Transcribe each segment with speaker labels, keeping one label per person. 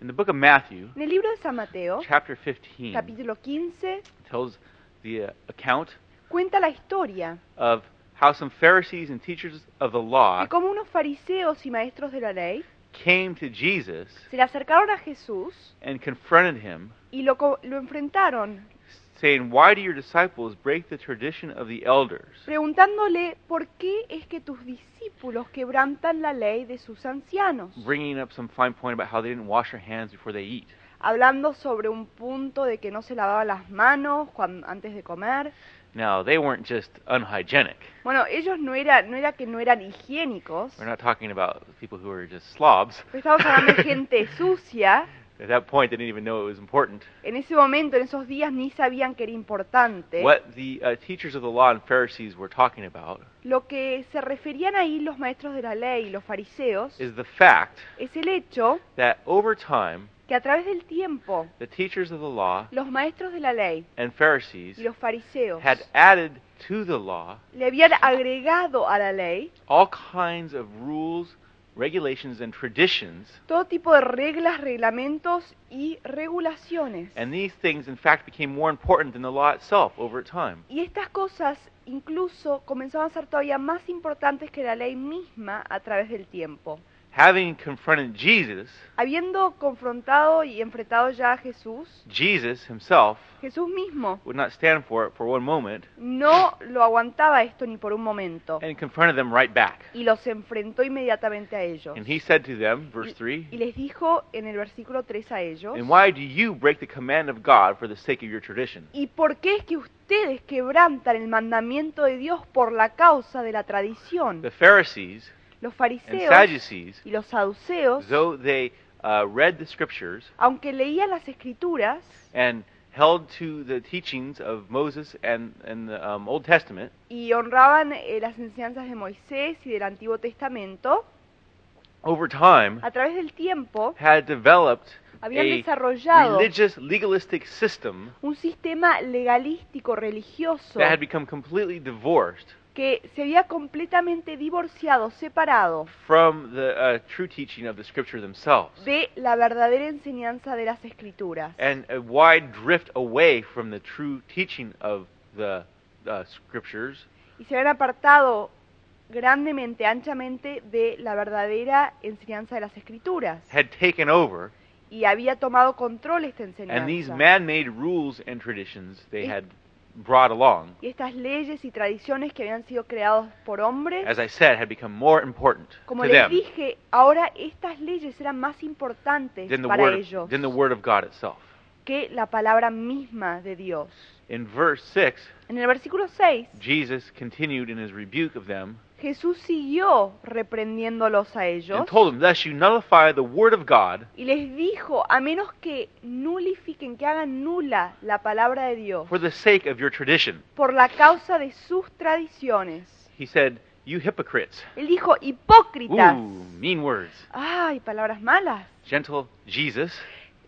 Speaker 1: In the book of Matthew,
Speaker 2: En el libro de San Mateo,
Speaker 1: chapter 15,
Speaker 2: capítulo 15,
Speaker 1: tells the uh, account
Speaker 2: cuenta la historia
Speaker 1: of how some Pharisees and teachers of the law
Speaker 2: de cómo unos fariseos y maestros de la ley
Speaker 1: came to Jesus
Speaker 2: se le acercaron a Jesús
Speaker 1: and confronted him,
Speaker 2: y lo, lo enfrentaron,
Speaker 1: saying, Why do your disciples break the tradition of the elders?
Speaker 2: preguntándole por qué es que tus discípulos quebrantan la ley de sus ancianos,
Speaker 1: Bringing up some fine point about how they didn't wash their hands before they eat.
Speaker 2: hablando sobre un punto de que no se lavaban las manos cuan- antes de comer.
Speaker 1: Now, they weren't just unhygienic.
Speaker 2: Bueno, ellos no era, no era que no eran higiénicos,
Speaker 1: We're not talking about people who are just slobs.
Speaker 2: estamos hablando de gente sucia.
Speaker 1: At that point, they didn't even know it was important.
Speaker 2: En ese momento, en esos días, ni sabían que era importante.
Speaker 1: What the uh, teachers of the law and Pharisees were talking about
Speaker 2: Lo que se referían ahí los maestros de la ley y los fariseos
Speaker 1: is the fact
Speaker 2: es el hecho
Speaker 1: that over time,
Speaker 2: que a través del tiempo
Speaker 1: the teachers of the law
Speaker 2: los maestros de la ley
Speaker 1: and Pharisees
Speaker 2: y los fariseos
Speaker 1: had added to the law
Speaker 2: le habían agregado a la ley
Speaker 1: all kinds of rules, regulations, and traditions.
Speaker 2: todo tipo de reglas, reglamentos y regulaciones.
Speaker 1: And these things, in fact, became more important than the law itself over time.
Speaker 2: Y estas cosas incluso comenzaban a ser todavía más importantes que la ley misma a través del tiempo.
Speaker 1: Having confronted Jesus,
Speaker 2: Habiendo confrontado y enfrentado ya a Jesús,
Speaker 1: Jesus himself
Speaker 2: Jesús mismo
Speaker 1: would not stand for it for one moment
Speaker 2: no lo aguantaba esto ni por un momento
Speaker 1: and confronted them right back.
Speaker 2: y los enfrentó inmediatamente a ellos.
Speaker 1: And he said to them, verse
Speaker 2: Y,
Speaker 1: 3,
Speaker 2: y les dijo en el versículo 3 a ellos,
Speaker 1: And why do you break the command of God for the sake of your tradition?
Speaker 2: ¿y por qué es que ustedes quebrantan el mandamiento de Dios por la causa de la tradición?
Speaker 1: The Pharisees
Speaker 2: Los
Speaker 1: and
Speaker 2: fariseos
Speaker 1: Sadducees,
Speaker 2: y los saduceos,
Speaker 1: though they uh, read the scriptures
Speaker 2: aunque leían las escrituras
Speaker 1: and held to the teachings of Moses and, and the um, Old Testament,
Speaker 2: y honraban eh, las enseñanzas de Moisés y del Antiguo Testamento,
Speaker 1: over time
Speaker 2: a través del tiempo
Speaker 1: had developed
Speaker 2: habían
Speaker 1: a
Speaker 2: desarrollado
Speaker 1: religious, legalistic system
Speaker 2: un sistema legalístico religioso
Speaker 1: that had become completely divorced
Speaker 2: que se había completamente divorciado, separado
Speaker 1: from the uh, true teaching of the scripture themselves.
Speaker 2: de la verdadera enseñanza de las escrituras
Speaker 1: and a wide drift away from the true teaching of the uh, scriptures
Speaker 2: y se habían apartado grandemente, anchamente de la verdadera enseñanza de las escrituras
Speaker 1: had taken over,
Speaker 2: y había tomado control esta
Speaker 1: and these
Speaker 2: enseñanza.
Speaker 1: man-made rules and traditions they had brought along,
Speaker 2: Y estas leyes y tradiciones que habían sido creados por hombres,
Speaker 1: as I said, had become more important
Speaker 2: como
Speaker 1: to
Speaker 2: les
Speaker 1: them
Speaker 2: dije, ahora estas leyes eran más importantes
Speaker 1: than the
Speaker 2: para
Speaker 1: word
Speaker 2: ellos
Speaker 1: than the word of God itself.
Speaker 2: que la palabra misma de Dios.
Speaker 1: In verse six,
Speaker 2: En el versículo 6,
Speaker 1: Jesus continued in his rebuke of them
Speaker 2: Jesús siguió reprendiéndolos a ellos
Speaker 1: and told them, "Thus you nullify the word of God
Speaker 2: y les dijo, a menos que nulifiquen, que hagan nula la palabra de Dios
Speaker 1: for the sake of your tradition."
Speaker 2: por la causa de sus tradiciones.
Speaker 1: He said, "You hypocrites."
Speaker 2: Él dijo, hipócritas.
Speaker 1: Ooh, mean words.
Speaker 2: Ay, palabras malas.
Speaker 1: Gentle Jesus,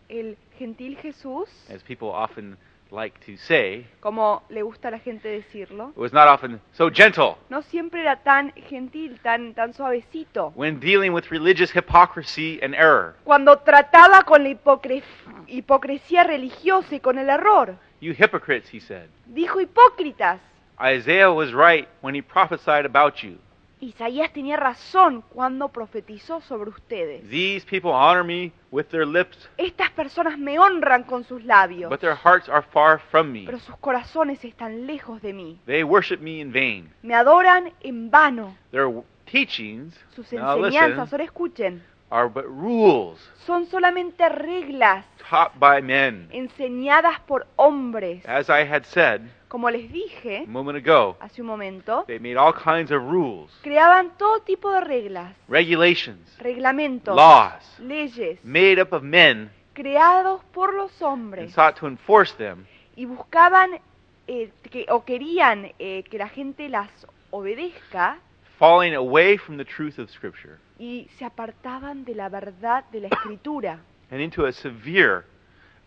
Speaker 2: El gentil Jesús,
Speaker 1: as people often like to say,
Speaker 2: como le gusta a la gente decirlo,
Speaker 1: was not often so gentle
Speaker 2: no siempre era tan gentil, tan, tan suavecito.
Speaker 1: when dealing with religious hypocrisy and error.
Speaker 2: Cuando trataba con la hipocre- hipocresía religiosa y con el error,
Speaker 1: You hypocrites, he said.
Speaker 2: dijo hipócritas.
Speaker 1: Isaiah was right when he prophesied about you.
Speaker 2: Isaías tenía razón cuando profetizó sobre ustedes.
Speaker 1: These people honor me with their lips,
Speaker 2: Estas personas me honran con sus labios,
Speaker 1: but their hearts are far from me.
Speaker 2: pero sus corazones están lejos de mí.
Speaker 1: They worship me in vain.
Speaker 2: Me adoran en vano.
Speaker 1: Their teachings,
Speaker 2: Sus
Speaker 1: now
Speaker 2: enseñanzas,
Speaker 1: listen,
Speaker 2: ahora escuchen,
Speaker 1: are but rules
Speaker 2: son solamente reglas
Speaker 1: taught by men.
Speaker 2: enseñadas por hombres.
Speaker 1: As I had said
Speaker 2: Como les dije
Speaker 1: ago,
Speaker 2: hace un momento,
Speaker 1: they made all kinds of rules,
Speaker 2: creaban todo tipo de reglas,
Speaker 1: regulations,
Speaker 2: reglamentos,
Speaker 1: laws,
Speaker 2: leyes,
Speaker 1: made up of men,
Speaker 2: creados por los
Speaker 1: and
Speaker 2: hombres
Speaker 1: sought to enforce them
Speaker 2: y buscaban eh, que, o querían eh, que la gente las obedezca
Speaker 1: falling away from the truth of Scripture
Speaker 2: y se apartaban de la verdad de la escritura.
Speaker 1: and into a severe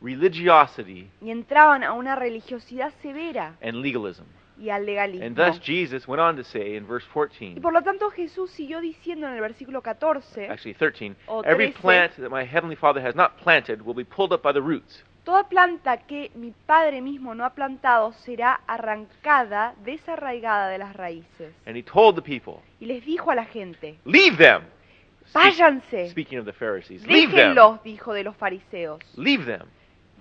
Speaker 1: religiosity
Speaker 2: y entraban a una religiosidad severa
Speaker 1: and legalism.
Speaker 2: y al legalismo.
Speaker 1: And thus Jesus went on to say in verse
Speaker 2: Y
Speaker 1: 14,
Speaker 2: por lo tanto Jesús siguió diciendo en el versículo 14,
Speaker 1: actually 13,
Speaker 2: O
Speaker 1: every
Speaker 2: 13.
Speaker 1: plant that my heavenly Father has not planted will be pulled up by the roots.
Speaker 2: Toda planta que mi Padre mismo no ha plantado será arrancada, desarraigada de las raíces.
Speaker 1: And he told the people,
Speaker 2: Y les dijo a la gente,
Speaker 1: Leave them.
Speaker 2: Váyanse,
Speaker 1: Speaking of the Pharisees, leave them.
Speaker 2: déjenlos, dijo de los fariseos,
Speaker 1: Leave them.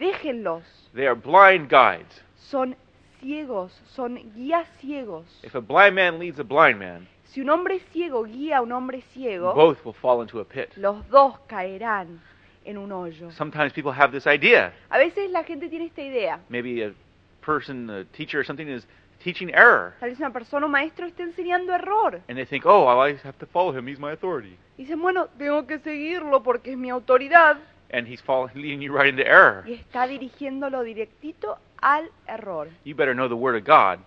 Speaker 2: Déjenlos.
Speaker 1: They are blind guides.
Speaker 2: Son ciegos, son guías ciegos.
Speaker 1: If a blind man leads a blind man,
Speaker 2: Si un hombre ciego guía a un hombre ciego,
Speaker 1: both will fall into a pit.
Speaker 2: los dos caerán en un hoyo.
Speaker 1: Sometimes people have this idea.
Speaker 2: A veces la gente tiene esta idea.
Speaker 1: Maybe a person, a teacher or something is teaching error.
Speaker 2: Tal vez una persona o maestro está enseñando error.
Speaker 1: And they think, oh, I have to follow him. He's my authority.
Speaker 2: Dicen, bueno, tengo que seguirlo porque es mi autoridad.
Speaker 1: And he's fall- leading you right into error.
Speaker 2: Y está dirigiéndolo directito al error.
Speaker 1: You better know the Word of God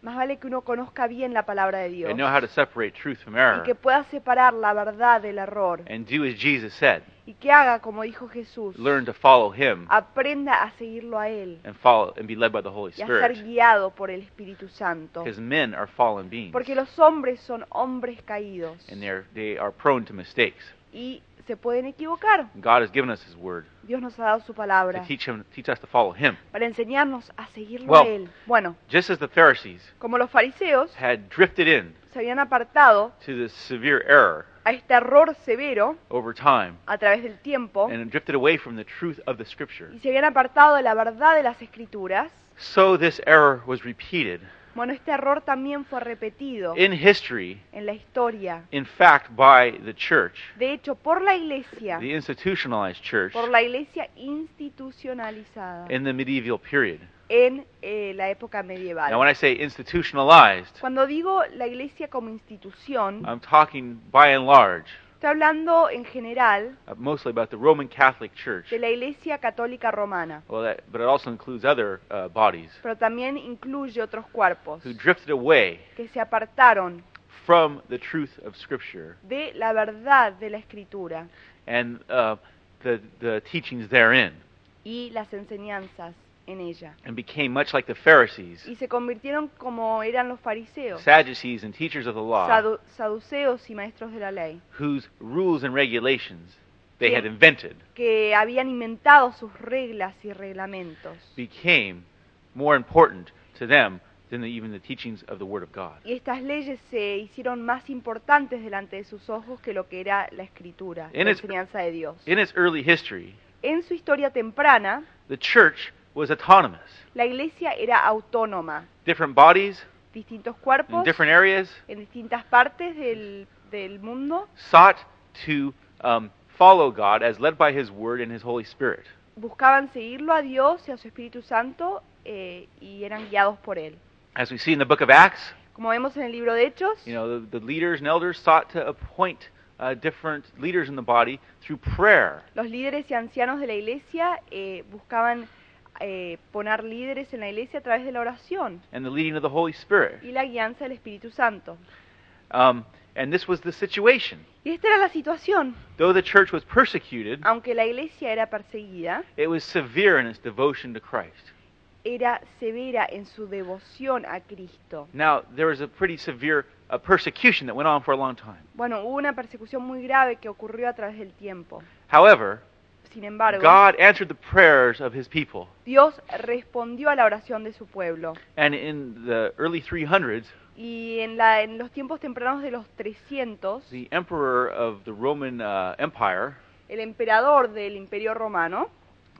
Speaker 2: Más vale que uno conozca bien la palabra de Dios
Speaker 1: and know how to separate truth from
Speaker 2: y
Speaker 1: error.
Speaker 2: que pueda separar la verdad del error
Speaker 1: And do as Jesus said.
Speaker 2: y que haga como dijo Jesús.
Speaker 1: Learn to follow him
Speaker 2: Aprenda a seguirlo a Él
Speaker 1: and follow and be led by the Holy
Speaker 2: y a ser
Speaker 1: Spirit.
Speaker 2: guiado por el Espíritu Santo.
Speaker 1: Because men are fallen beings.
Speaker 2: Porque los hombres son hombres caídos
Speaker 1: And they are prone to mistakes.
Speaker 2: y se pueden equivocar.
Speaker 1: God has given us His Word
Speaker 2: Dios nos ha dado su
Speaker 1: to
Speaker 2: palabra
Speaker 1: teach, him, teach us to follow Him.
Speaker 2: para enseñarnos a seguirlo
Speaker 1: Well-
Speaker 2: a Él. Bueno,
Speaker 1: Just as the Pharisees
Speaker 2: como los fariseos
Speaker 1: had drifted in
Speaker 2: se habían apartado
Speaker 1: to this severe error
Speaker 2: a este error severo
Speaker 1: over time
Speaker 2: a través del tiempo
Speaker 1: and drifted away from the truth of the Scripture,
Speaker 2: y se habían apartado de la verdad de las escrituras,
Speaker 1: so this error was repeated
Speaker 2: bueno, este error también fue repetido
Speaker 1: in history,
Speaker 2: en la historia.
Speaker 1: in fact, by the church,
Speaker 2: De hecho, por la iglesia,
Speaker 1: the institutionalized church,
Speaker 2: por la iglesia institucionalizada
Speaker 1: in the medieval period.
Speaker 2: en eh, la época medieval.
Speaker 1: Now, when I say institutionalized,
Speaker 2: Cuando digo la iglesia como institución,
Speaker 1: I'm talking by and large,
Speaker 2: estoy hablando en general
Speaker 1: uh, mostly about the Roman Catholic Church,
Speaker 2: de la iglesia católica romana,
Speaker 1: well, that, but it also includes other uh, bodies
Speaker 2: pero también incluye otros cuerpos
Speaker 1: who drifted away
Speaker 2: que se apartaron
Speaker 1: from the truth of Scripture
Speaker 2: de la verdad de la escritura
Speaker 1: and uh, the, the teachings therein,
Speaker 2: y las enseñanzas en ella.
Speaker 1: and became much like the Pharisees,
Speaker 2: Y se convirtieron como eran los fariseos,
Speaker 1: Sadducees, and teachers of the law,
Speaker 2: sadu- saduceos y maestros de la ley,
Speaker 1: whose rules and regulations they had invented
Speaker 2: que habían inventado sus reglas y reglamentos.
Speaker 1: became more important to them than the, even the teachings of the Word of God.
Speaker 2: Y estas leyes se hicieron más importantes delante de sus ojos que lo que era la escritura,
Speaker 1: In
Speaker 2: la enseñanza de Dios.
Speaker 1: In its early history,
Speaker 2: En su historia temprana,
Speaker 1: the church was autonomous.
Speaker 2: la iglesia era autónoma,
Speaker 1: Different bodies
Speaker 2: distintos
Speaker 1: in
Speaker 2: cuerpos
Speaker 1: different areas
Speaker 2: en distintas partes del, del mundo
Speaker 1: sought to um, follow God as led by His Word and His Holy Spirit.
Speaker 2: buscaban seguirlo a Dios y a su Espíritu Santo eh, y eran guiados por él.
Speaker 1: As we see in the book of Acts,
Speaker 2: Como vemos en el libro de Hechos,
Speaker 1: you know, the, the leaders and elders sought to appoint uh, different leaders in the body through prayer.
Speaker 2: los líderes y ancianos de la iglesia eh, buscaban eh, poner líderes en la iglesia a través de la oración
Speaker 1: and the leading of the Holy Spirit.
Speaker 2: y la guianza del Espíritu Santo.
Speaker 1: Um, and this was the situation.
Speaker 2: Y esta era la situación.
Speaker 1: Though the church was persecuted,
Speaker 2: Aunque la iglesia era perseguida,
Speaker 1: it was severe in its devotion to Christ.
Speaker 2: era severa en su devoción a Cristo.
Speaker 1: Now, there was a pretty severe uh, persecution that went on for a long time.
Speaker 2: Bueno, hubo una persecución muy grave que ocurrió a través del tiempo.
Speaker 1: However,
Speaker 2: Sin embargo,
Speaker 1: God answered the prayers of his people.
Speaker 2: Dios respondió a la oración de su pueblo.
Speaker 1: And in the early 300s,
Speaker 2: Y en, la, en los tiempos tempranos de los 300,
Speaker 1: the emperor of the Roman uh, Empire,
Speaker 2: el emperador del Imperio Romano,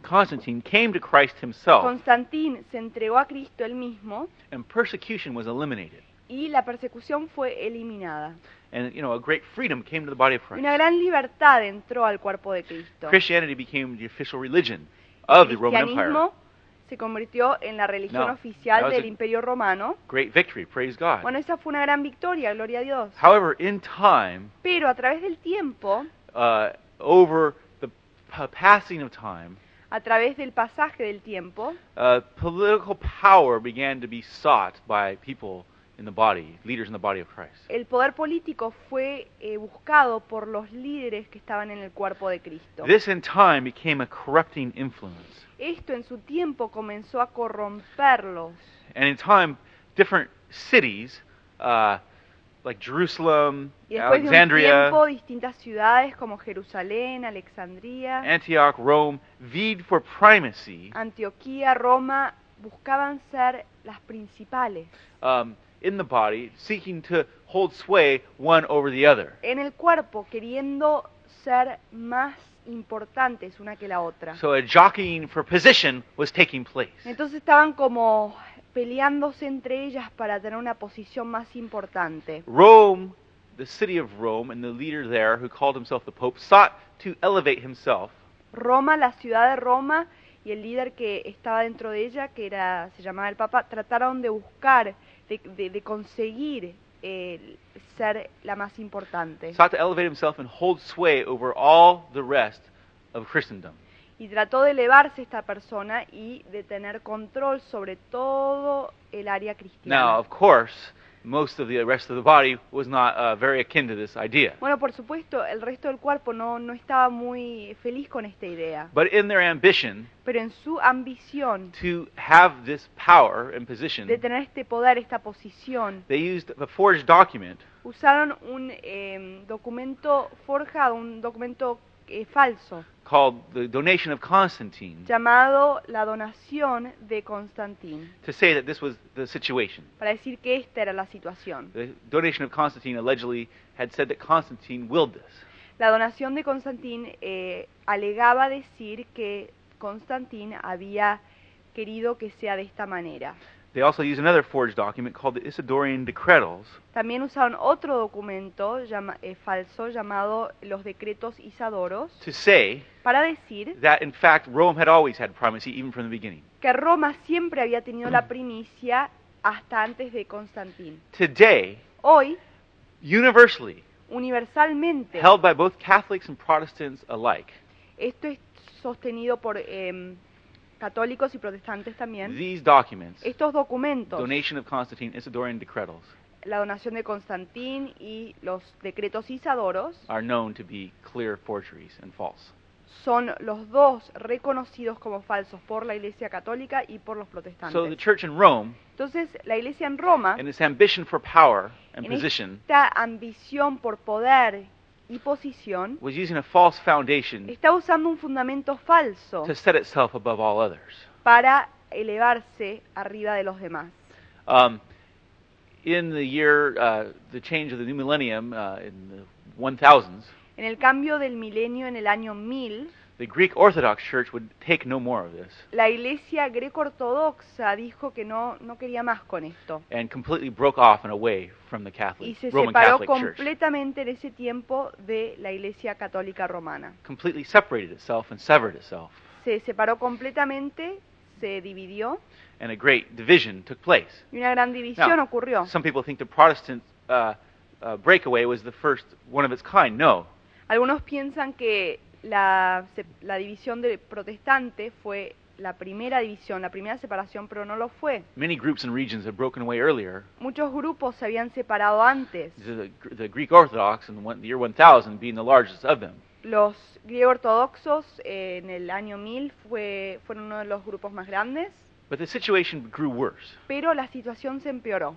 Speaker 1: Constantine, came to Christ himself,
Speaker 2: Constantín, se entregó a Cristo él mismo
Speaker 1: and persecution was eliminated.
Speaker 2: Y la persecución fue eliminada.
Speaker 1: And, you know, a great freedom came to the body of Christ.
Speaker 2: una gran libertad entró al cuerpo de Cristo.
Speaker 1: Christianity became the official religion of the Roman Empire.
Speaker 2: se convirtió en la religión
Speaker 1: No,
Speaker 2: oficial del Imperio Romano.
Speaker 1: Great victory, praise God.
Speaker 2: Bueno, esa fue una gran victoria, gloria a Dios.
Speaker 1: However, in time,
Speaker 2: Pero a través del tiempo,
Speaker 1: uh, over the passing of time,
Speaker 2: a través del pasaje del tiempo,
Speaker 1: uh, political power began to be sought by people in the body, leaders in the body of Christ.
Speaker 2: el poder político fue eh, buscado por los líderes que estaban en el cuerpo de Cristo.
Speaker 1: This in time became a corrupting influence.
Speaker 2: Esto en su tiempo comenzó a corromperlos.
Speaker 1: And in time, different cities, uh, like Jerusalem,
Speaker 2: Y después de un
Speaker 1: Alexandria,
Speaker 2: tiempo, distintas ciudades como Jerusalén, Alexandría,
Speaker 1: Antioch, Rome, vied for primacy
Speaker 2: Antioquía, Roma, buscaban ser las principales
Speaker 1: um, in the body, seeking to hold sway one over the other.
Speaker 2: en el cuerpo, queriendo ser más importantes una que la otra.
Speaker 1: So a jockeying for position was taking place.
Speaker 2: Entonces estaban como peleándose entre ellas para tener una posición más importante.
Speaker 1: Rome, the city of Rome, and the leader there, who called himself the Pope, sought to elevate himself
Speaker 2: Roma, la ciudad de Roma y el líder que estaba dentro de ella, que era se llamaba el Papa, trataron de buscar, de, de- de conseguir eh, ser la más importante.
Speaker 1: sought to elevate himself and hold sway over all the rest of Christendom.
Speaker 2: Y trató de elevarse esta persona y de tener control sobre todo el área
Speaker 1: Now,
Speaker 2: cristiana.
Speaker 1: of course, most of the rest of the body was not uh, very akin to this idea.
Speaker 2: Bueno, por supuesto, el resto del cuerpo no, no estaba muy feliz con esta idea,
Speaker 1: But in their ambition
Speaker 2: pero en su ambición
Speaker 1: to have this power and position,
Speaker 2: de tener este poder, esta posición,
Speaker 1: they used a forged document
Speaker 2: usaron un eh, documento forjado, un documento eh, falso,
Speaker 1: called the Donation of Constantine
Speaker 2: llamado la donación de Constantín,
Speaker 1: to say that this was the situation.
Speaker 2: para decir que esta era la situación.
Speaker 1: The Donation of Constantine allegedly had said that Constantine willed this.
Speaker 2: La donación de Constantín eh, alegaba decir que Constantín había querido que sea de esta manera.
Speaker 1: They also used another forged document called the Isidorian Decretals
Speaker 2: También usaron otro documento llama- eh, falso llamado los decretos Isadoros
Speaker 1: to say
Speaker 2: para decir
Speaker 1: that, in fact, Rome had always had primacy even from the beginning.
Speaker 2: que Roma siempre había tenido la primicia hasta antes de Constantín.
Speaker 1: Today,
Speaker 2: Hoy,
Speaker 1: universally,
Speaker 2: universalmente,
Speaker 1: held by both Catholics and Protestants alike,
Speaker 2: esto es sostenido por em, católicos y protestantes también,
Speaker 1: these documents,
Speaker 2: estos documentos,
Speaker 1: Donation of Constantine, Isidorian Decretals,
Speaker 2: la donación de Constantín y los decretos Isadoros,
Speaker 1: are known to be clear forgeries and false.
Speaker 2: son los dos reconocidos como falsos por la Iglesia Católica y por los
Speaker 1: So the
Speaker 2: protestantes.
Speaker 1: church in Rome,
Speaker 2: Entonces, la Iglesia en Roma,
Speaker 1: in its ambition for power and
Speaker 2: en
Speaker 1: position,
Speaker 2: esta ambición por poder y posición,
Speaker 1: was using a false foundation
Speaker 2: está usando un fundamento falso
Speaker 1: to set itself above all others.
Speaker 2: para elevarse arriba de los demás.
Speaker 1: Um, in the year, uh, the change of the new millennium, uh, in the 1000s,
Speaker 2: En el cambio del milenio en el año 1000,
Speaker 1: the Greek Orthodox Church would take no more of this
Speaker 2: la Iglesia greco-ortodoxa dijo que no, no quería más con esto.
Speaker 1: and completely broke off and away from the
Speaker 2: Y
Speaker 1: Catholic,
Speaker 2: se
Speaker 1: Roman
Speaker 2: separó
Speaker 1: Catholic Church.
Speaker 2: completamente en ese tiempo de la Iglesia católica romana.
Speaker 1: Completely separated itself and severed itself.
Speaker 2: Se separó completamente, se dividió
Speaker 1: And a great division took place.
Speaker 2: y una gran división
Speaker 1: Now,
Speaker 2: ocurrió.
Speaker 1: Some people think the Protestant uh, uh, breakaway was the first one of its kind. No.
Speaker 2: Algunos piensan que la, la división de protestante fue la primera división, la primera separación, pero no lo fue.
Speaker 1: Many groups and regions had broken away earlier.
Speaker 2: Muchos grupos se habían separado antes.
Speaker 1: The, the Greek Orthodox in the, one, the year 1000 being the largest of them.
Speaker 2: Los griegos ortodoxos eh, en el año 1000 fue, fueron uno de los grupos más grandes,
Speaker 1: But the situation grew worse.
Speaker 2: pero la situación se empeoró.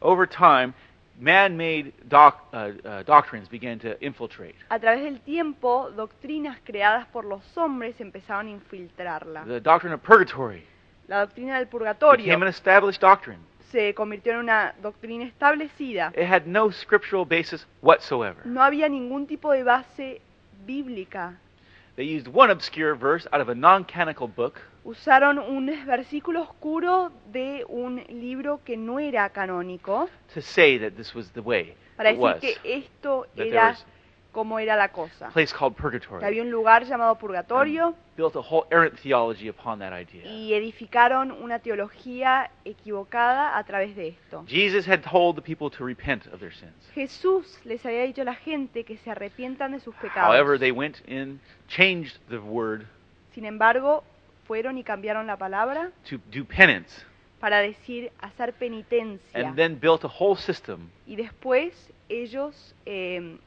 Speaker 1: Over time, man-made doc, uh, uh, doctrines began to infiltrate.
Speaker 2: A través del tiempo, doctrinas creadas por los hombres empezaron a infiltrarla.
Speaker 1: The doctrine of purgatory
Speaker 2: La doctrina del purgatorio
Speaker 1: became an established doctrine.
Speaker 2: se convirtió en una doctrina establecida.
Speaker 1: It had no scriptural basis whatsoever.
Speaker 2: No había ningún tipo de base bíblica.
Speaker 1: They used one obscure verse out of a non-canonical book
Speaker 2: Usaron un versículo oscuro de un libro que no era canónico
Speaker 1: to say that this was the way
Speaker 2: para
Speaker 1: it
Speaker 2: decir
Speaker 1: was.
Speaker 2: que esto
Speaker 1: That there
Speaker 2: era
Speaker 1: was
Speaker 2: como era la cosa.
Speaker 1: a place called
Speaker 2: Que
Speaker 1: purgatory.
Speaker 2: había un lugar llamado purgatorio
Speaker 1: Built a whole errant theology upon that idea.
Speaker 2: y edificaron una teología equivocada a través de esto.
Speaker 1: Jesus had told the people to repent of their sins.
Speaker 2: Jesús les había dicho a la gente que se arrepientan de sus
Speaker 1: However,
Speaker 2: pecados.
Speaker 1: they went changed the word
Speaker 2: Sin embargo, fueron y cambiaron la palabra
Speaker 1: to do penance.
Speaker 2: para decir hacer penitencia.
Speaker 1: and then built a whole system.
Speaker 2: Y después ellos eh,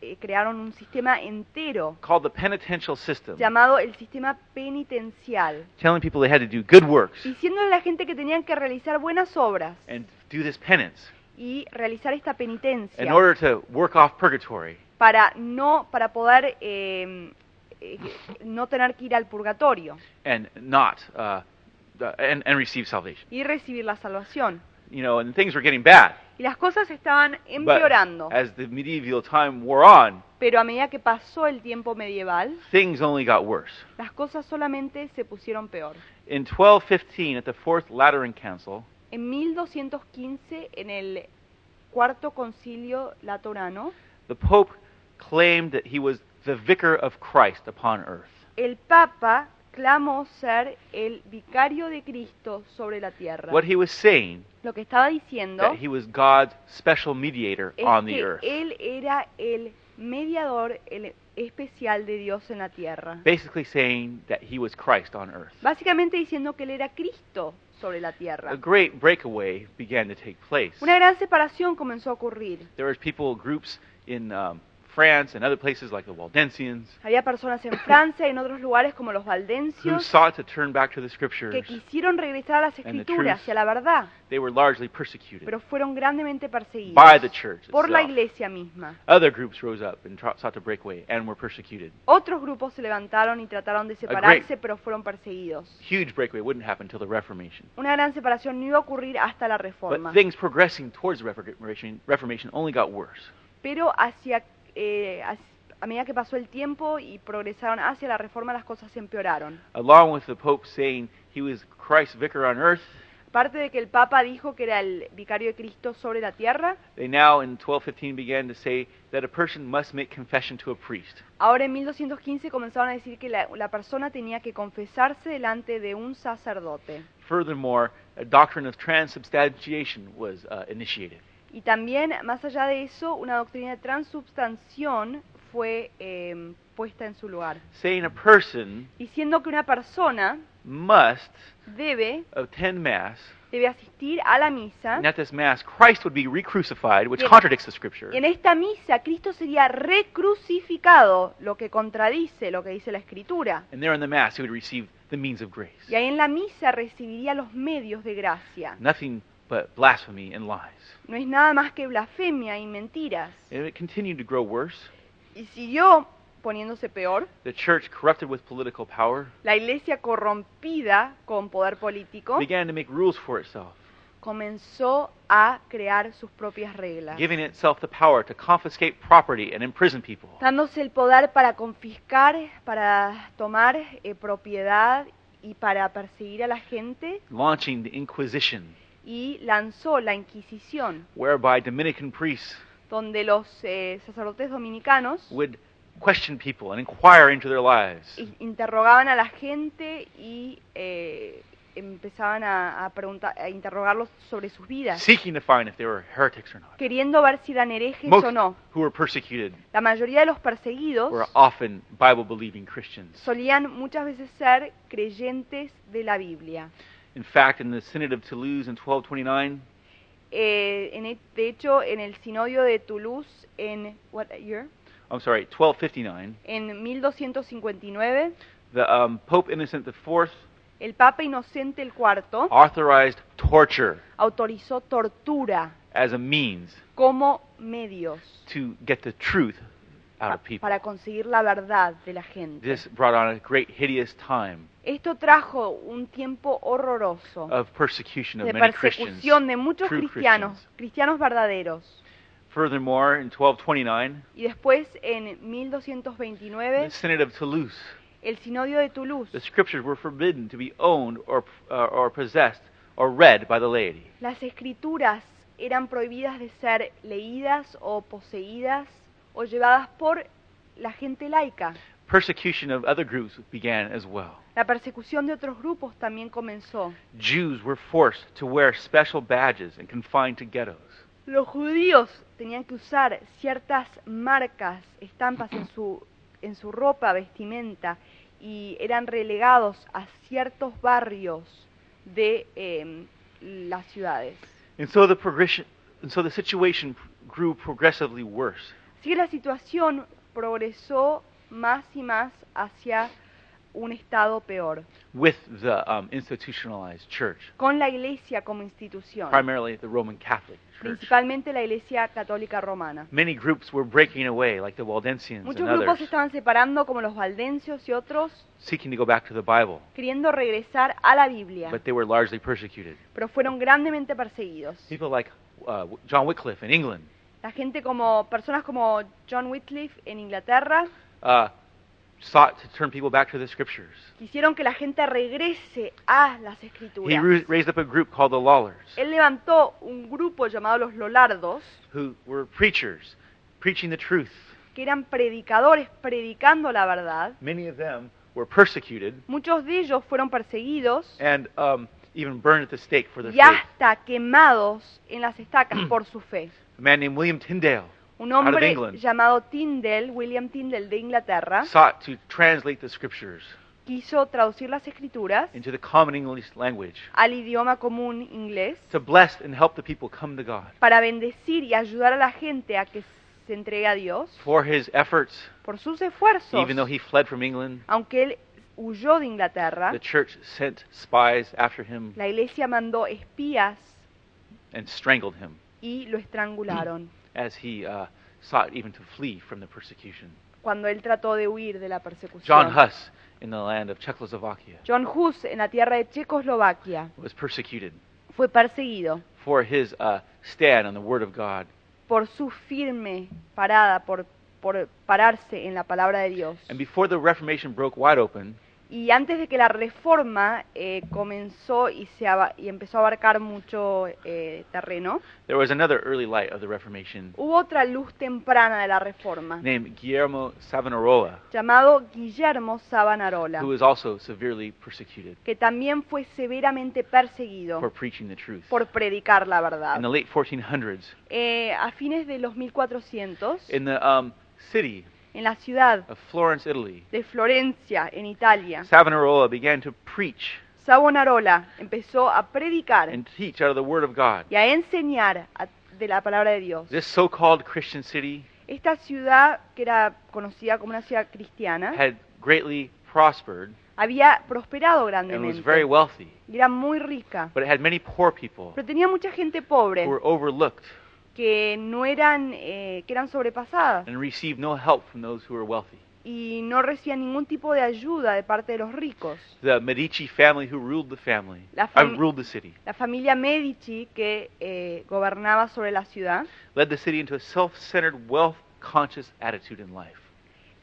Speaker 2: eh, crearon un sistema entero
Speaker 1: called the penitential system,
Speaker 2: llamado el sistema penitencial,
Speaker 1: telling people they had to do good works.
Speaker 2: Diciéndole a la gente que tenían que realizar buenas obras.
Speaker 1: And do this penance.
Speaker 2: Y realizar esta penitencia.
Speaker 1: In order to work off purgatory.
Speaker 2: Para no para poder eh, no tener que ir al purgatorio
Speaker 1: and not uh, and, and receive salvation.
Speaker 2: y recibir la salvación.
Speaker 1: You know, and things were getting bad.
Speaker 2: Y las cosas estaban
Speaker 1: But
Speaker 2: empeorando,
Speaker 1: as the medieval time wore on,
Speaker 2: pero a medida que pasó el tiempo medieval,
Speaker 1: things only got worse.
Speaker 2: las cosas solamente se pusieron peor.
Speaker 1: In 1215, at the Fourth Lateran Council,
Speaker 2: En 1215, en el cuarto concilio latorano,
Speaker 1: the Pope claimed that he was the vicar of Christ upon earth.
Speaker 2: el Papa clamó ser el vicario de Cristo sobre la tierra.
Speaker 1: What he was saying
Speaker 2: Lo que estaba diciendo
Speaker 1: that he was God's special mediator
Speaker 2: es
Speaker 1: on the
Speaker 2: que
Speaker 1: earth.
Speaker 2: él era el mediador el especial de Dios en la tierra.
Speaker 1: Basically saying that he was Christ on earth.
Speaker 2: Básicamente diciendo que él era Cristo sobre la
Speaker 1: A
Speaker 2: tierra.
Speaker 1: great breakaway began to take place.
Speaker 2: Una gran separación comenzó a ocurrir.
Speaker 1: There was people, groups in um, France and other places like the Waldensians
Speaker 2: Había personas en Francia y en otros lugares como los
Speaker 1: who sought to turn back to the
Speaker 2: que
Speaker 1: scriptures.
Speaker 2: quisieron regresar a las escrituras y a la verdad,
Speaker 1: They were largely persecuted
Speaker 2: pero fueron grandemente perseguidos
Speaker 1: by the church
Speaker 2: por la iglesia misma.
Speaker 1: Other groups rose up and sought to break away and were persecuted.
Speaker 2: Otros grupos se levantaron y trataron de separarse, pero fueron perseguidos.
Speaker 1: Huge breakaway wouldn't happen until the Reformation.
Speaker 2: Una gran separación no iba a ocurrir hasta la reforma.
Speaker 1: But things progressing towards the Reformation, Reformation only got worse.
Speaker 2: Pero hacia, eh, hacia- a medida que pasó el tiempo y progresaron hacia la reforma, las cosas se empeoraron.
Speaker 1: Along with the Pope saying he was Christ's vicar on earth,
Speaker 2: Aparte de que el Papa dijo que era el vicario de Cristo sobre la tierra,
Speaker 1: they now in 1215 began to say that a person must make confession to a priest.
Speaker 2: ahora en 1215 comenzaron a decir que la, la persona tenía que confesarse delante de un sacerdote.
Speaker 1: Furthermore, a doctrine of transubstantiation was uh, initiated.
Speaker 2: Y también, más allá de eso, una doctrina de transubstanción fue eh, puesta en su lugar,
Speaker 1: saying a person
Speaker 2: diciendo que una persona
Speaker 1: must
Speaker 2: debe,
Speaker 1: attend Mass,
Speaker 2: debe asistir a la misa
Speaker 1: and at this Mass, Christ would be re-crucified, which contradicts the Scripture.
Speaker 2: En esta misa Cristo sería recrucificado, lo que contradice lo que dice la Escritura.
Speaker 1: And there in the Mass, he would receive the means of grace.
Speaker 2: Y ahí en la misa recibiría los medios de gracia.
Speaker 1: Nothing but blasphemy and lies.
Speaker 2: No es nada más que blasfemia y mentiras.
Speaker 1: And it continued to grow worse.
Speaker 2: Y siguió poniéndose peor.
Speaker 1: The church, corrupted with political power,
Speaker 2: La iglesia corrompida con poder político
Speaker 1: began to make rules for itself,
Speaker 2: comenzó a crear sus propias reglas,
Speaker 1: giving itself the power to confiscate property and imprison people.
Speaker 2: dándose el poder para confiscar, para tomar eh, propiedad y para perseguir a la gente
Speaker 1: launching the Inquisition,
Speaker 2: y lanzó la Inquisición,
Speaker 1: whereby Dominican priests
Speaker 2: donde los eh, sacerdotes dominicanos
Speaker 1: would question people and inquire into their lives.
Speaker 2: i- interrogaban a la gente y eh, empezaban a, a preguntar, a interrogarlos sobre sus vidas,
Speaker 1: seeking to find if they were heretics or not.
Speaker 2: queriendo ver si eran herejes
Speaker 1: Most
Speaker 2: o no.
Speaker 1: who were persecuted
Speaker 2: La mayoría de los perseguidos
Speaker 1: were often Bible believing Christians.
Speaker 2: solían muchas veces ser creyentes de la Biblia.
Speaker 1: In fact, in the Synod of Toulouse in 1229,
Speaker 2: Eh, en e- de hecho, en el sinodio de Toulouse en what year?
Speaker 1: I'm sorry, 1259,
Speaker 2: En 1259,
Speaker 1: the um, Pope Innocent IV
Speaker 2: el Papa Inocente el IV
Speaker 1: authorized torture
Speaker 2: autorizó tortura
Speaker 1: as a means
Speaker 2: como medios.
Speaker 1: to get the truth out
Speaker 2: pa-
Speaker 1: of people.
Speaker 2: para conseguir la verdad de la gente.
Speaker 1: This brought on a great hideous time
Speaker 2: Esto trajo un tiempo horroroso
Speaker 1: of persecution of
Speaker 2: de
Speaker 1: many Christians.
Speaker 2: persecución de muchos
Speaker 1: true
Speaker 2: cristianos, cristianos verdaderos.
Speaker 1: Furthermore, in 1229,
Speaker 2: Y después, en
Speaker 1: the
Speaker 2: 1229,
Speaker 1: Synod of Toulouse,
Speaker 2: el sinodio de Toulouse,
Speaker 1: the scriptures were forbidden to be owned or, uh, or possessed or read by the laity.
Speaker 2: las escrituras eran prohibidas de ser leídas o poseídas o llevadas por la gente laica.
Speaker 1: Persecution of other groups began as well.
Speaker 2: La persecución de otros grupos también comenzó.
Speaker 1: Jews were forced to wear special badges and confined to ghettos.
Speaker 2: Los judíos tenían que usar ciertas marcas, estampas en su, en su ropa, vestimenta, y eran relegados a ciertos barrios de em, las ciudades.
Speaker 1: And so the progression, and so the situation grew progressively worse.
Speaker 2: Así que la situación progresó más y más hacia un estado peor,
Speaker 1: with the um, institutionalized church,
Speaker 2: con la iglesia como institución,
Speaker 1: primarily the Roman Catholic Church.
Speaker 2: principalmente la iglesia católica romana.
Speaker 1: Many groups were breaking away, like the Waldensians
Speaker 2: Muchos
Speaker 1: and
Speaker 2: grupos se estaban separando, como los valdencios y otros,
Speaker 1: seeking to go back to the Bible,
Speaker 2: queriendo regresar a la Biblia,
Speaker 1: but they were largely persecuted.
Speaker 2: pero fueron grandemente perseguidos.
Speaker 1: People like uh, John Wycliffe in England
Speaker 2: La gente como personas como John Wycliffe en Inglaterra
Speaker 1: uh, sought to turn people back to the Scriptures.
Speaker 2: quisieron que la gente regrese a las escrituras.
Speaker 1: raised up a group called the Lollards,
Speaker 2: Él levantó un grupo llamado los Lolardos,
Speaker 1: who were preachers, preaching the truth.
Speaker 2: que eran predicadores predicando la verdad.
Speaker 1: Many of them were persecuted
Speaker 2: Muchos de ellos fueron perseguidos
Speaker 1: and um, even burned at the stake for their
Speaker 2: y
Speaker 1: faith.
Speaker 2: hasta quemados en las estacas por su fe.
Speaker 1: A man named William Tyndale
Speaker 2: Un
Speaker 1: Out of
Speaker 2: hombre
Speaker 1: England.
Speaker 2: llamado Tyndale, William Tyndale de Inglaterra,
Speaker 1: sought to translate the Scriptures
Speaker 2: quiso traducir las escrituras
Speaker 1: into the common English language
Speaker 2: al idioma común inglés
Speaker 1: to bless and help the people come to God.
Speaker 2: para bendecir y ayudar a la gente a que se entregue a Dios
Speaker 1: For his efforts,
Speaker 2: por sus esfuerzos.
Speaker 1: even though he fled from England,
Speaker 2: Aunque él huyó de Inglaterra,
Speaker 1: the church sent spies after him
Speaker 2: la iglesia mandó espías
Speaker 1: and strangled him
Speaker 2: y lo estrangularon
Speaker 1: as he uh, sought even to flee from the persecution.
Speaker 2: cuando él trató de huir de la
Speaker 1: John
Speaker 2: persecución.
Speaker 1: Huss in the land of Czechoslovakia
Speaker 2: John Hus en la tierra de Checoslovaquia
Speaker 1: was persecuted
Speaker 2: fue perseguido
Speaker 1: for his uh, stand on the Word of God.
Speaker 2: por su firme parada, por, por pararse en la palabra de Dios.
Speaker 1: And before the Reformation broke wide open,
Speaker 2: Y antes de que la reforma eh, comenzó y, se y empezó a abarcar mucho eh, terreno,
Speaker 1: there was another early light of the Reformation
Speaker 2: hubo otra luz temprana de la reforma,
Speaker 1: named Guillermo Savonarola,
Speaker 2: llamado Guillermo Savonarola,
Speaker 1: who was also severely persecuted
Speaker 2: que también fue severamente perseguido
Speaker 1: for preaching the truth.
Speaker 2: por predicar la verdad.
Speaker 1: In the late 1400s,
Speaker 2: Eh, a fines de los 1400,
Speaker 1: in the um, city
Speaker 2: en la ciudad
Speaker 1: of Florence, Italy,
Speaker 2: de Florencia, en Italia,
Speaker 1: Savonarola began to preach
Speaker 2: Savonarola empezó a predicar
Speaker 1: and teach out of the Word of God.
Speaker 2: y a enseñar a- de la palabra de Dios.
Speaker 1: This so-called Christian city
Speaker 2: Esta ciudad, que era conocida como una ciudad cristiana,
Speaker 1: had greatly prospered
Speaker 2: había prosperado
Speaker 1: and was
Speaker 2: grandemente
Speaker 1: very wealthy,
Speaker 2: y era muy rica,
Speaker 1: but it had many poor people
Speaker 2: pero tenía mucha gente pobre
Speaker 1: who were overlooked
Speaker 2: que no eran, eh, que eran sobrepasadas
Speaker 1: and received no help from those who were wealthy.
Speaker 2: y no recibían ningún tipo de ayuda de parte de los ricos.
Speaker 1: The Medici family who ruled the family,
Speaker 2: La
Speaker 1: uh,
Speaker 2: fami-
Speaker 1: ruled the city,
Speaker 2: La familia Medici, que eh, gobernaba sobre la ciudad,
Speaker 1: led the city into a self-centered, wealth-conscious attitude in life.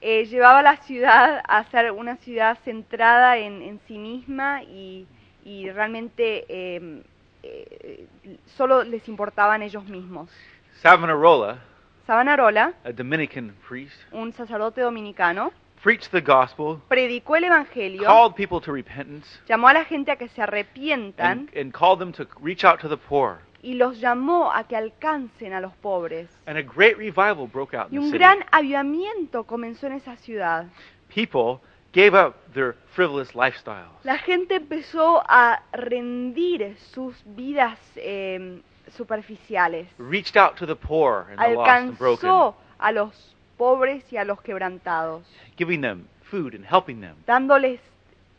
Speaker 2: eh, llevaba la ciudad a ser una ciudad centrada en, en sí misma y, y realmente eh, eh, solo les importaban ellos mismos.
Speaker 1: Savonarola,
Speaker 2: Savonarola,
Speaker 1: a Dominican priest,
Speaker 2: un sacerdote dominicano,
Speaker 1: preached the gospel,
Speaker 2: predicó el Evangelio,
Speaker 1: called people to repentance,
Speaker 2: llamó a la gente a que se arrepientan
Speaker 1: and, and called them to reach out to the poor.
Speaker 2: y los llamó a que alcancen a los pobres.
Speaker 1: And a great revival broke out
Speaker 2: Y
Speaker 1: the
Speaker 2: un
Speaker 1: city.
Speaker 2: gran avivamiento comenzó en esa ciudad.
Speaker 1: People gave up their frivolous lifestyles.
Speaker 2: La gente empezó a rendir sus vidas eh, superficiales.
Speaker 1: reached out to the poor and the lost and broken,
Speaker 2: a los pobres y a los quebrantados,
Speaker 1: giving them food and helping them.
Speaker 2: dándoles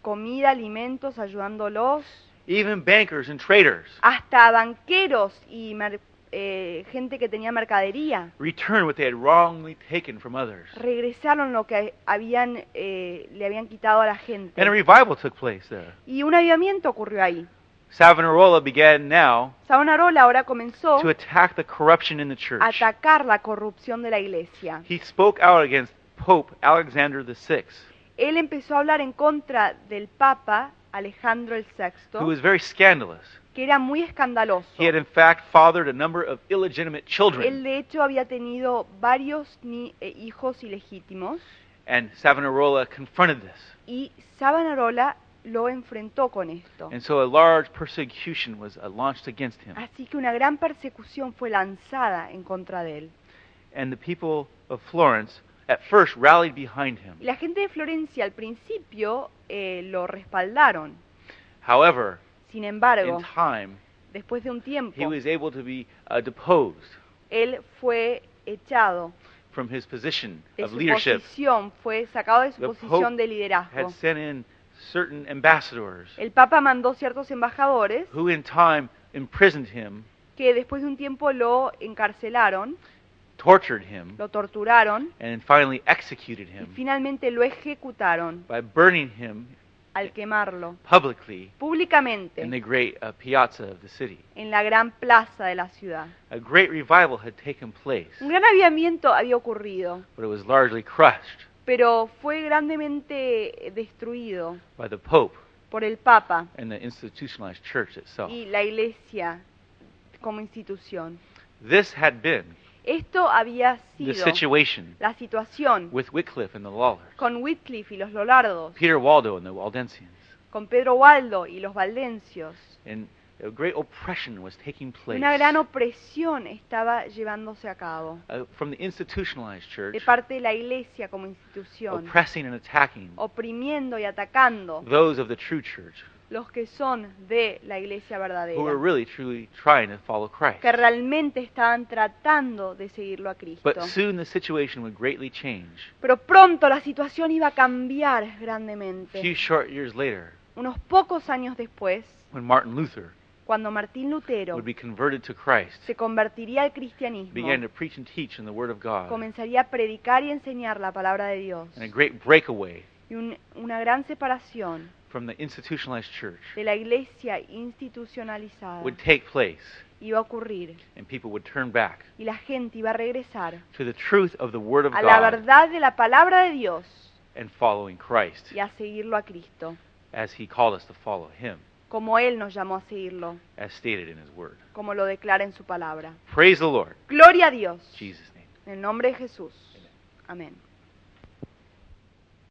Speaker 2: comida, alimentos, ayudándolos,
Speaker 1: Even bankers and traders
Speaker 2: hasta banqueros y eh, gente que tenía mercadería.
Speaker 1: returned what they had wrongly taken from others.
Speaker 2: Regresaron lo que habían, eh, le habían quitado a la gente.
Speaker 1: And a revival took place there.
Speaker 2: Y un avivamiento ocurrió ahí.
Speaker 1: Savonarola began now
Speaker 2: Savonarola ahora comenzó
Speaker 1: to attack the corruption in the church.
Speaker 2: a atacar la corrupción de la iglesia.
Speaker 1: He spoke out against Pope Alexander VI,
Speaker 2: Él empezó a hablar en contra del Papa Alejandro el
Speaker 1: who was
Speaker 2: VI,
Speaker 1: very scandalous.
Speaker 2: Que era muy escandaloso.
Speaker 1: He had, in fact, fathered a number of illegitimate
Speaker 2: Él
Speaker 1: children,
Speaker 2: de hecho había tenido varios ni- eh, hijos ilegítimos
Speaker 1: and Savonarola confronted this.
Speaker 2: y Savonarola lo enfrentó con esto.
Speaker 1: And so a large persecution was uh, launched against him.
Speaker 2: Así que una gran persecución fue lanzada en contra de él.
Speaker 1: And the people of Florence at first rallied behind him.
Speaker 2: Y la gente de Florencia al principio eh, lo respaldaron.
Speaker 1: However,
Speaker 2: Sin
Speaker 1: in
Speaker 2: embargo,
Speaker 1: time,
Speaker 2: después de un tiempo,
Speaker 1: he was able to be uh, deposed.
Speaker 2: él fue echado
Speaker 1: from his position
Speaker 2: de
Speaker 1: of
Speaker 2: su
Speaker 1: leadership,
Speaker 2: posición, fue sacado de su
Speaker 1: The
Speaker 2: posición
Speaker 1: Pope
Speaker 2: de
Speaker 1: had
Speaker 2: liderazgo.
Speaker 1: sent in certain ambassadors
Speaker 2: El Papa mandó ciertos embajadores
Speaker 1: who, in time, imprisoned him,
Speaker 2: que después de un tiempo lo encarcelaron,
Speaker 1: tortured him,
Speaker 2: lo torturaron
Speaker 1: and finally executed
Speaker 2: y
Speaker 1: him
Speaker 2: finalmente lo ejecutaron
Speaker 1: by burning him
Speaker 2: al quemarlo
Speaker 1: publicly
Speaker 2: públicamente
Speaker 1: in the great uh, piazza of the city.
Speaker 2: en la gran plaza de la ciudad.
Speaker 1: A great revival had taken place,
Speaker 2: Un gran avivamiento había ocurrido,
Speaker 1: but it was largely crushed
Speaker 2: pero fue grandemente destruido
Speaker 1: by the Pope
Speaker 2: por el Papa
Speaker 1: and the institutionalized church itself.
Speaker 2: y la Iglesia como institución.
Speaker 1: This had been
Speaker 2: Esto había
Speaker 1: the
Speaker 2: sido
Speaker 1: situation
Speaker 2: la situación
Speaker 1: with Wycliffe and the Lawlers,
Speaker 2: con Whitcliffe y los Lollardos,
Speaker 1: Peter Waldo and the Waldensians,
Speaker 2: con Pedro Waldo y los Valdencios.
Speaker 1: and a great oppression was taking place.
Speaker 2: Una gran opresión estaba llevándose a cabo
Speaker 1: uh, from the institutionalized church,
Speaker 2: de parte de la Iglesia como institución,
Speaker 1: oppressing and attacking
Speaker 2: oprimiendo y atacando
Speaker 1: those of the true church
Speaker 2: los que son de la Iglesia
Speaker 1: who were
Speaker 2: verdadera,
Speaker 1: really truly trying to follow Christ.
Speaker 2: que realmente estaban tratando de seguirlo a Cristo.
Speaker 1: But soon the situation would greatly change.
Speaker 2: Pero pronto la situación iba a cambiar
Speaker 1: A few
Speaker 2: grandemente.
Speaker 1: short years later,
Speaker 2: Unos pocos años después,
Speaker 1: when Martin Luther
Speaker 2: cuando Martín Lutero
Speaker 1: would be converted to Christ,
Speaker 2: se convertiría al cristianismo,
Speaker 1: began to preach and teach in the Word of God,
Speaker 2: comenzaría a predicar y enseñar la palabra de Dios.
Speaker 1: and a great breakaway
Speaker 2: Y un- una gran separación
Speaker 1: from the institutionalized church
Speaker 2: de la iglesia institucionalizada
Speaker 1: would take place,
Speaker 2: iba a ocurrir.
Speaker 1: and people would turn back
Speaker 2: Y la gente iba a regresar
Speaker 1: to the truth of the Word of
Speaker 2: a la
Speaker 1: God
Speaker 2: verdad de la palabra de Dios
Speaker 1: and following Christ
Speaker 2: y a seguirlo a Cristo,
Speaker 1: as He called us to follow Him,
Speaker 2: como Él nos llamó a seguirlo,
Speaker 1: as stated in His Word.
Speaker 2: como lo declara en su palabra.
Speaker 1: Praise the Lord.
Speaker 2: Gloria a Dios.
Speaker 1: In Jesus' name.
Speaker 2: En el nombre de Jesús. Amén.